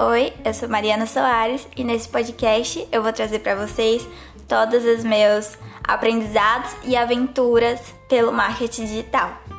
Oi, eu sou Mariana Soares e nesse podcast eu vou trazer para vocês todos os meus aprendizados e aventuras pelo marketing digital.